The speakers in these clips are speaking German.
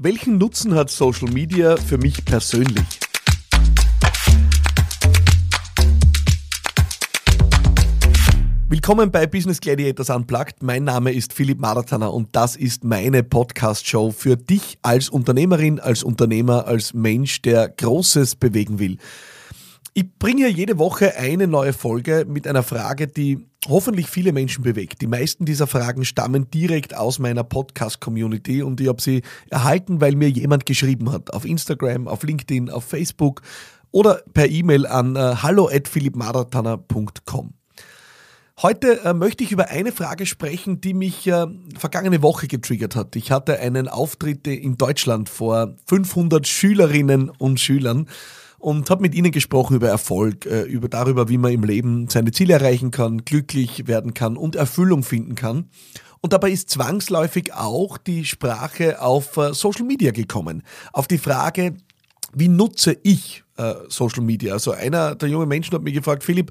Welchen Nutzen hat Social Media für mich persönlich? Willkommen bei Business Gladiators Unplugged. Mein Name ist Philipp Maratana und das ist meine Podcast-Show für dich als Unternehmerin, als Unternehmer, als Mensch, der Großes bewegen will. Ich bringe hier jede Woche eine neue Folge mit einer Frage, die hoffentlich viele Menschen bewegt. Die meisten dieser Fragen stammen direkt aus meiner Podcast-Community und ich habe sie erhalten, weil mir jemand geschrieben hat. Auf Instagram, auf LinkedIn, auf Facebook oder per E-Mail an äh, hallo@philippmaratana.com. Heute äh, möchte ich über eine Frage sprechen, die mich äh, vergangene Woche getriggert hat. Ich hatte einen Auftritt in Deutschland vor 500 Schülerinnen und Schülern und habe mit ihnen gesprochen über Erfolg, äh, über darüber, wie man im Leben seine Ziele erreichen kann, glücklich werden kann und Erfüllung finden kann. Und dabei ist zwangsläufig auch die Sprache auf äh, Social Media gekommen. Auf die Frage, wie nutze ich äh, Social Media? Also einer der jungen Menschen hat mich gefragt, Philipp,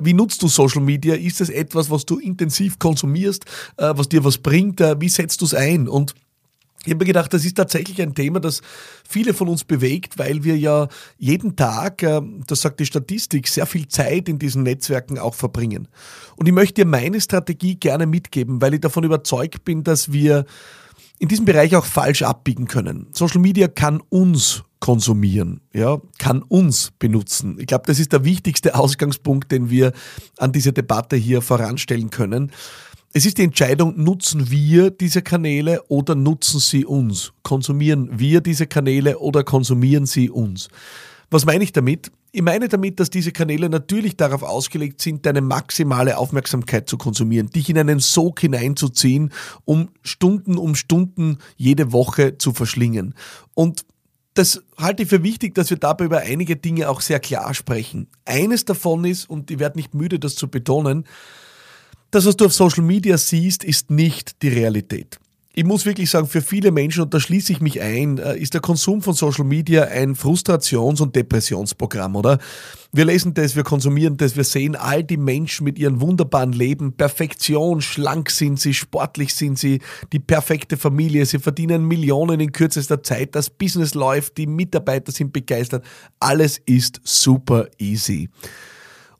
wie nutzt du Social Media? Ist es etwas, was du intensiv konsumierst, was dir was bringt? Wie setzt du es ein? Und ich habe mir gedacht, das ist tatsächlich ein Thema, das viele von uns bewegt, weil wir ja jeden Tag, äh, das sagt die Statistik, sehr viel Zeit in diesen Netzwerken auch verbringen. Und ich möchte dir meine Strategie gerne mitgeben, weil ich davon überzeugt bin, dass wir in diesem Bereich auch falsch abbiegen können. Social Media kann uns konsumieren, ja, kann uns benutzen. Ich glaube, das ist der wichtigste Ausgangspunkt, den wir an diese Debatte hier voranstellen können. Es ist die Entscheidung, nutzen wir diese Kanäle oder nutzen sie uns? Konsumieren wir diese Kanäle oder konsumieren sie uns? Was meine ich damit? Ich meine damit, dass diese Kanäle natürlich darauf ausgelegt sind, deine maximale Aufmerksamkeit zu konsumieren, dich in einen Sog hineinzuziehen, um Stunden um Stunden jede Woche zu verschlingen. Und das halte ich für wichtig, dass wir dabei über einige Dinge auch sehr klar sprechen. Eines davon ist, und ich werde nicht müde, das zu betonen, das, was du auf Social Media siehst, ist nicht die Realität. Ich muss wirklich sagen, für viele Menschen, und da schließe ich mich ein, äh, ist der Konsum von Social Media ein Frustrations- und Depressionsprogramm, oder? Wir lesen das, wir konsumieren das, wir sehen all die Menschen mit ihrem wunderbaren Leben, Perfektion, schlank sind sie, sportlich sind sie, die perfekte Familie, sie verdienen Millionen in kürzester Zeit, das Business läuft, die Mitarbeiter sind begeistert, alles ist super easy.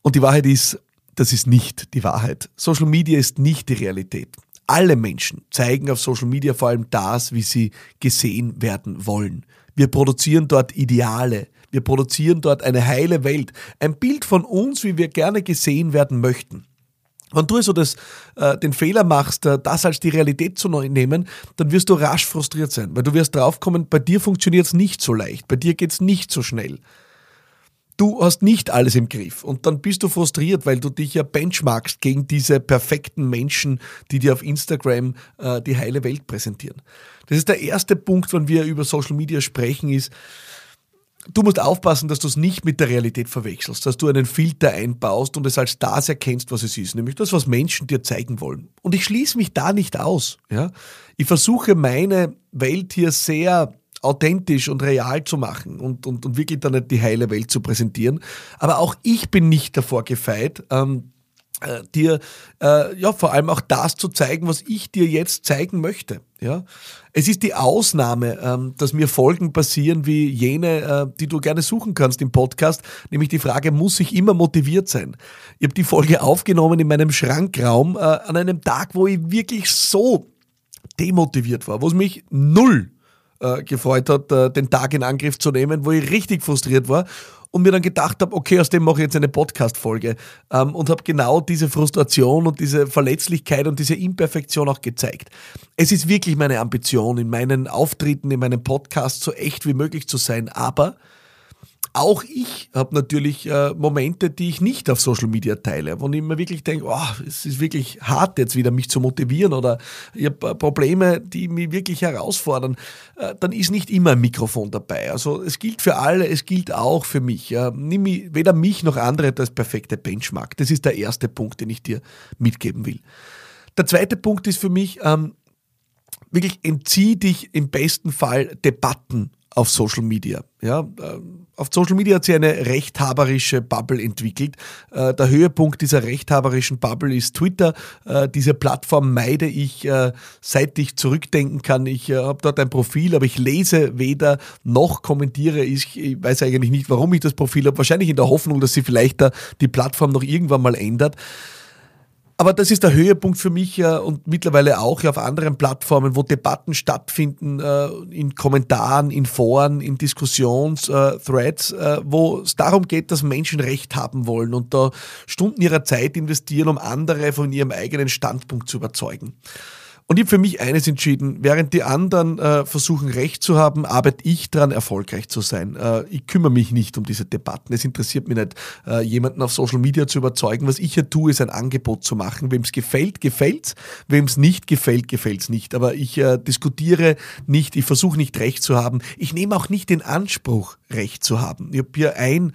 Und die Wahrheit ist, das ist nicht die Wahrheit. Social Media ist nicht die Realität. Alle Menschen zeigen auf Social Media vor allem das, wie sie gesehen werden wollen. Wir produzieren dort Ideale. Wir produzieren dort eine heile Welt. Ein Bild von uns, wie wir gerne gesehen werden möchten. Wenn du also das, äh, den Fehler machst, äh, das als die Realität zu nehmen, dann wirst du rasch frustriert sein, weil du wirst draufkommen, bei dir funktioniert es nicht so leicht, bei dir geht es nicht so schnell du hast nicht alles im Griff und dann bist du frustriert, weil du dich ja benchmarkst gegen diese perfekten Menschen, die dir auf Instagram äh, die heile Welt präsentieren. Das ist der erste Punkt, wenn wir über Social Media sprechen, ist, du musst aufpassen, dass du es nicht mit der Realität verwechselst, dass du einen Filter einbaust und es als das erkennst, was es ist, nämlich das, was Menschen dir zeigen wollen. Und ich schließe mich da nicht aus. Ja? Ich versuche meine Welt hier sehr authentisch und real zu machen und, und, und wirklich dann nicht die heile Welt zu präsentieren. Aber auch ich bin nicht davor gefeit, ähm, äh, dir äh, ja vor allem auch das zu zeigen, was ich dir jetzt zeigen möchte. Ja, es ist die Ausnahme, ähm, dass mir Folgen passieren wie jene, äh, die du gerne suchen kannst im Podcast, nämlich die Frage, muss ich immer motiviert sein? Ich habe die Folge aufgenommen in meinem Schrankraum äh, an einem Tag, wo ich wirklich so demotiviert war, wo es mich null äh, gefreut hat, äh, den Tag in Angriff zu nehmen, wo ich richtig frustriert war und mir dann gedacht habe, okay, aus dem mache ich jetzt eine Podcast-Folge ähm, und habe genau diese Frustration und diese Verletzlichkeit und diese Imperfektion auch gezeigt. Es ist wirklich meine Ambition, in meinen Auftritten, in meinem Podcast so echt wie möglich zu sein, aber auch ich habe natürlich äh, Momente, die ich nicht auf Social Media teile, wo ich mir wirklich denke, oh, es ist wirklich hart jetzt wieder mich zu motivieren oder ich habe äh, Probleme, die mich wirklich herausfordern, äh, dann ist nicht immer ein Mikrofon dabei. Also es gilt für alle, es gilt auch für mich. Nimm mich, weder mich noch andere als perfekte Benchmark. Das ist der erste Punkt, den ich dir mitgeben will. Der zweite Punkt ist für mich, ähm, wirklich entzieh dich im besten Fall Debatten auf Social Media. Ja, äh, auf Social Media hat sich eine rechthaberische Bubble entwickelt. Äh, der Höhepunkt dieser rechthaberischen Bubble ist Twitter. Äh, diese Plattform meide ich, seit ich zurückdenken kann. Ich habe dort ein Profil, aber ich lese weder noch kommentiere. Ich, ich weiß eigentlich nicht, warum ich das Profil habe. Wahrscheinlich in der Hoffnung, dass sie vielleicht die Plattform noch irgendwann mal ändert. Aber das ist der Höhepunkt für mich äh, und mittlerweile auch ja, auf anderen Plattformen, wo Debatten stattfinden, äh, in Kommentaren, in Foren, in Diskussionsthreads, äh, äh, wo es darum geht, dass Menschen Recht haben wollen und da Stunden ihrer Zeit investieren, um andere von ihrem eigenen Standpunkt zu überzeugen. Und ich habe für mich eines entschieden, während die anderen äh, versuchen Recht zu haben, arbeite ich daran, erfolgreich zu sein. Äh, ich kümmere mich nicht um diese Debatten. Es interessiert mich nicht, äh, jemanden auf Social Media zu überzeugen. Was ich hier tue, ist ein Angebot zu machen. Wem es gefällt, gefällt's. Wem es nicht gefällt, gefällt's nicht. Aber ich äh, diskutiere nicht, ich versuche nicht Recht zu haben. Ich nehme auch nicht den Anspruch, Recht zu haben. Ich habe hier ein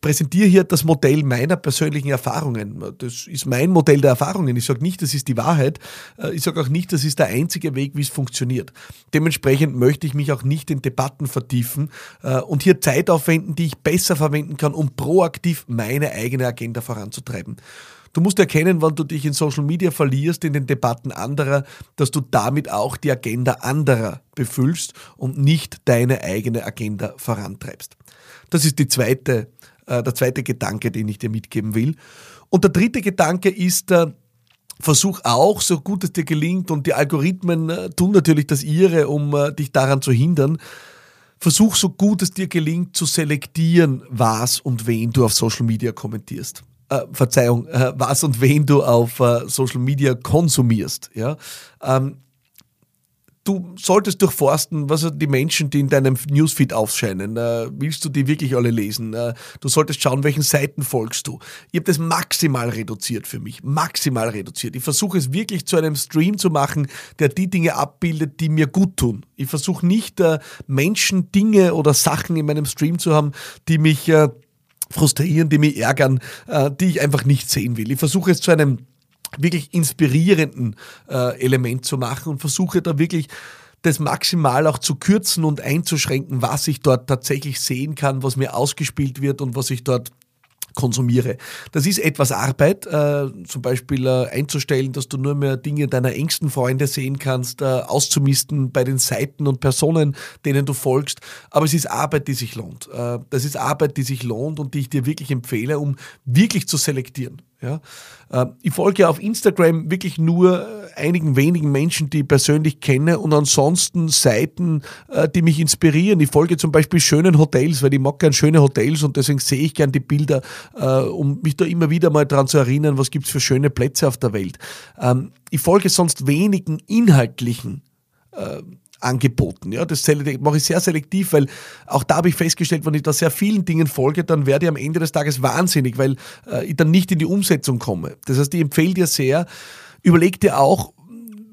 präsentiere hier das Modell meiner persönlichen Erfahrungen. Das ist mein Modell der Erfahrungen. Ich sage nicht, das ist die Wahrheit. Äh, ich sage auch nicht, das ist der einzige Weg, wie es funktioniert. Dementsprechend möchte ich mich auch nicht in Debatten vertiefen äh, und hier Zeit aufwenden, die ich besser verwenden kann, um proaktiv meine eigene Agenda voranzutreiben. Du musst erkennen, wann du dich in Social Media verlierst, in den Debatten anderer, dass du damit auch die Agenda anderer befüllst und nicht deine eigene Agenda vorantreibst. Das ist die zweite der zweite Gedanke, den ich dir mitgeben will. Und der dritte Gedanke ist, äh, versuch auch, so gut es dir gelingt, und die Algorithmen äh, tun natürlich das ihre, um äh, dich daran zu hindern, versuch so gut es dir gelingt, zu selektieren, was und wen du auf Social Media kommentierst. Äh, Verzeihung, äh, was und wen du auf äh, Social Media konsumierst. Ja? Ähm, du solltest durchforsten, was die Menschen, die in deinem Newsfeed aufscheinen. Äh, willst du die wirklich alle lesen? Äh, du solltest schauen, welchen Seiten folgst du. Ich habe das maximal reduziert für mich. Maximal reduziert. Ich versuche es wirklich zu einem Stream zu machen, der die Dinge abbildet, die mir gut tun. Ich versuche nicht äh, Menschen, Dinge oder Sachen in meinem Stream zu haben, die mich frustrieren, die mich ärgern, die ich einfach nicht sehen will. Ich versuche es zu einem wirklich inspirierenden äh, Element zu machen und versuche da wirklich das maximal auch zu kürzen und einzuschränken, was ich dort tatsächlich sehen kann, was mir ausgespielt wird und was ich dort konsumiere. Das ist etwas Arbeit, äh, zum Beispiel äh, einzustellen, dass du nur mehr Dinge deiner engsten Freunde sehen kannst, äh, auszumisten bei den Seiten und Personen, denen du folgst. Aber es ist Arbeit, die sich lohnt. Äh, das ist Arbeit, die sich lohnt und die ich dir wirklich empfehle, um wirklich zu selektieren. Ja? Äh, ich folge auf Instagram wirklich nur äh, einigen wenigen Menschen, die ich persönlich kenne und ansonsten Seiten, äh, die mich inspirieren. Ich folge zum Beispiel schönen Hotels, weil ich mag gern schöne Hotels und deswegen sehe ich gern die Bilder, um mich da immer wieder mal daran zu erinnern, was gibt es für schöne Plätze auf der Welt. Ähm, ich folge sonst wenigen inhaltlichen angeboten. Ja, das mache ich sehr selektiv, weil auch da habe ich festgestellt, wenn ich da sehr vielen Dingen folge, dann werde ich am Ende des Tages wahnsinnig, weil äh, ich dann nicht in die Umsetzung komme. Das heißt, ich empfehle dir sehr, überleg dir auch,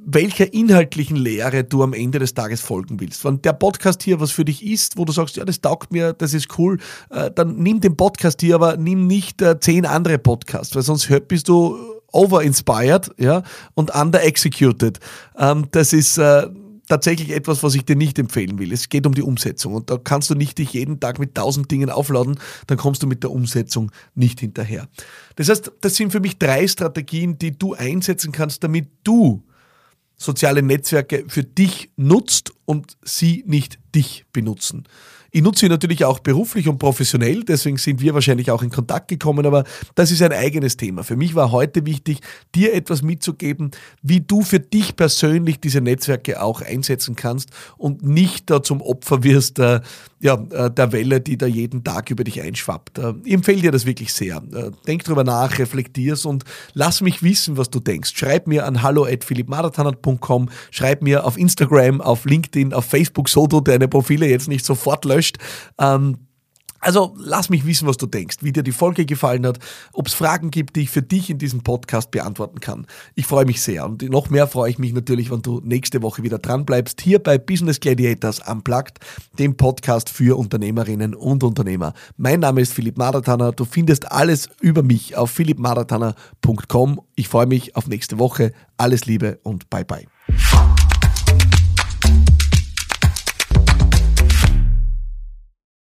welcher inhaltlichen Lehre du am Ende des Tages folgen willst. Wenn der Podcast hier was für dich ist, wo du sagst, ja, das taugt mir, das ist cool, äh, dann nimm den Podcast hier, aber nimm nicht äh, zehn andere Podcasts, weil sonst bist du over-inspired ja, und under-executed. Ähm, das ist äh, tatsächlich etwas, was ich dir nicht empfehlen will. Es geht um die Umsetzung und da kannst du nicht dich jeden Tag mit tausend Dingen aufladen, dann kommst du mit der Umsetzung nicht hinterher. Das heißt, das sind für mich drei Strategien, die du einsetzen kannst, damit du soziale Netzwerke für dich nutzt und sie nicht dich benutzen. Ich nutze sie natürlich auch beruflich und professionell, deswegen sind wir wahrscheinlich auch in Kontakt gekommen, aber das ist ein eigenes Thema. Für mich war heute wichtig, dir etwas mitzugeben, wie du für dich persönlich diese Netzwerke auch einsetzen kannst und nicht da zum Opfer wirst äh, ja, äh, der Welle, die da jeden Tag über dich einschwappt. Äh, ich empfehle dir das wirklich sehr. Denk drüber nach, reflektier's und lass mich wissen, was du denkst. Schreib mir an hallo.philippmarathonat.com, schreib mir auf Instagram, auf LinkedIn, auf Facebook, so du deine Profile jetzt nicht sofort löschen gelöscht. Ähm, also lass mich wissen, was du denkst, wie dir die Folge gefallen hat, ob es Fragen gibt, die ich für dich in diesem Podcast beantworten kann. Ich freue mich sehr und noch mehr freue ich mich natürlich, wenn du nächste Woche wieder dran bleibst, hier bei Business Gladiators Unplugged, dem Podcast für Unternehmerinnen und Unternehmer. Mein Name ist Philipp Maratana, du findest alles über mich auf philippmaratana.com. Ich freue mich auf nächste Woche. Alles Liebe und bye bye.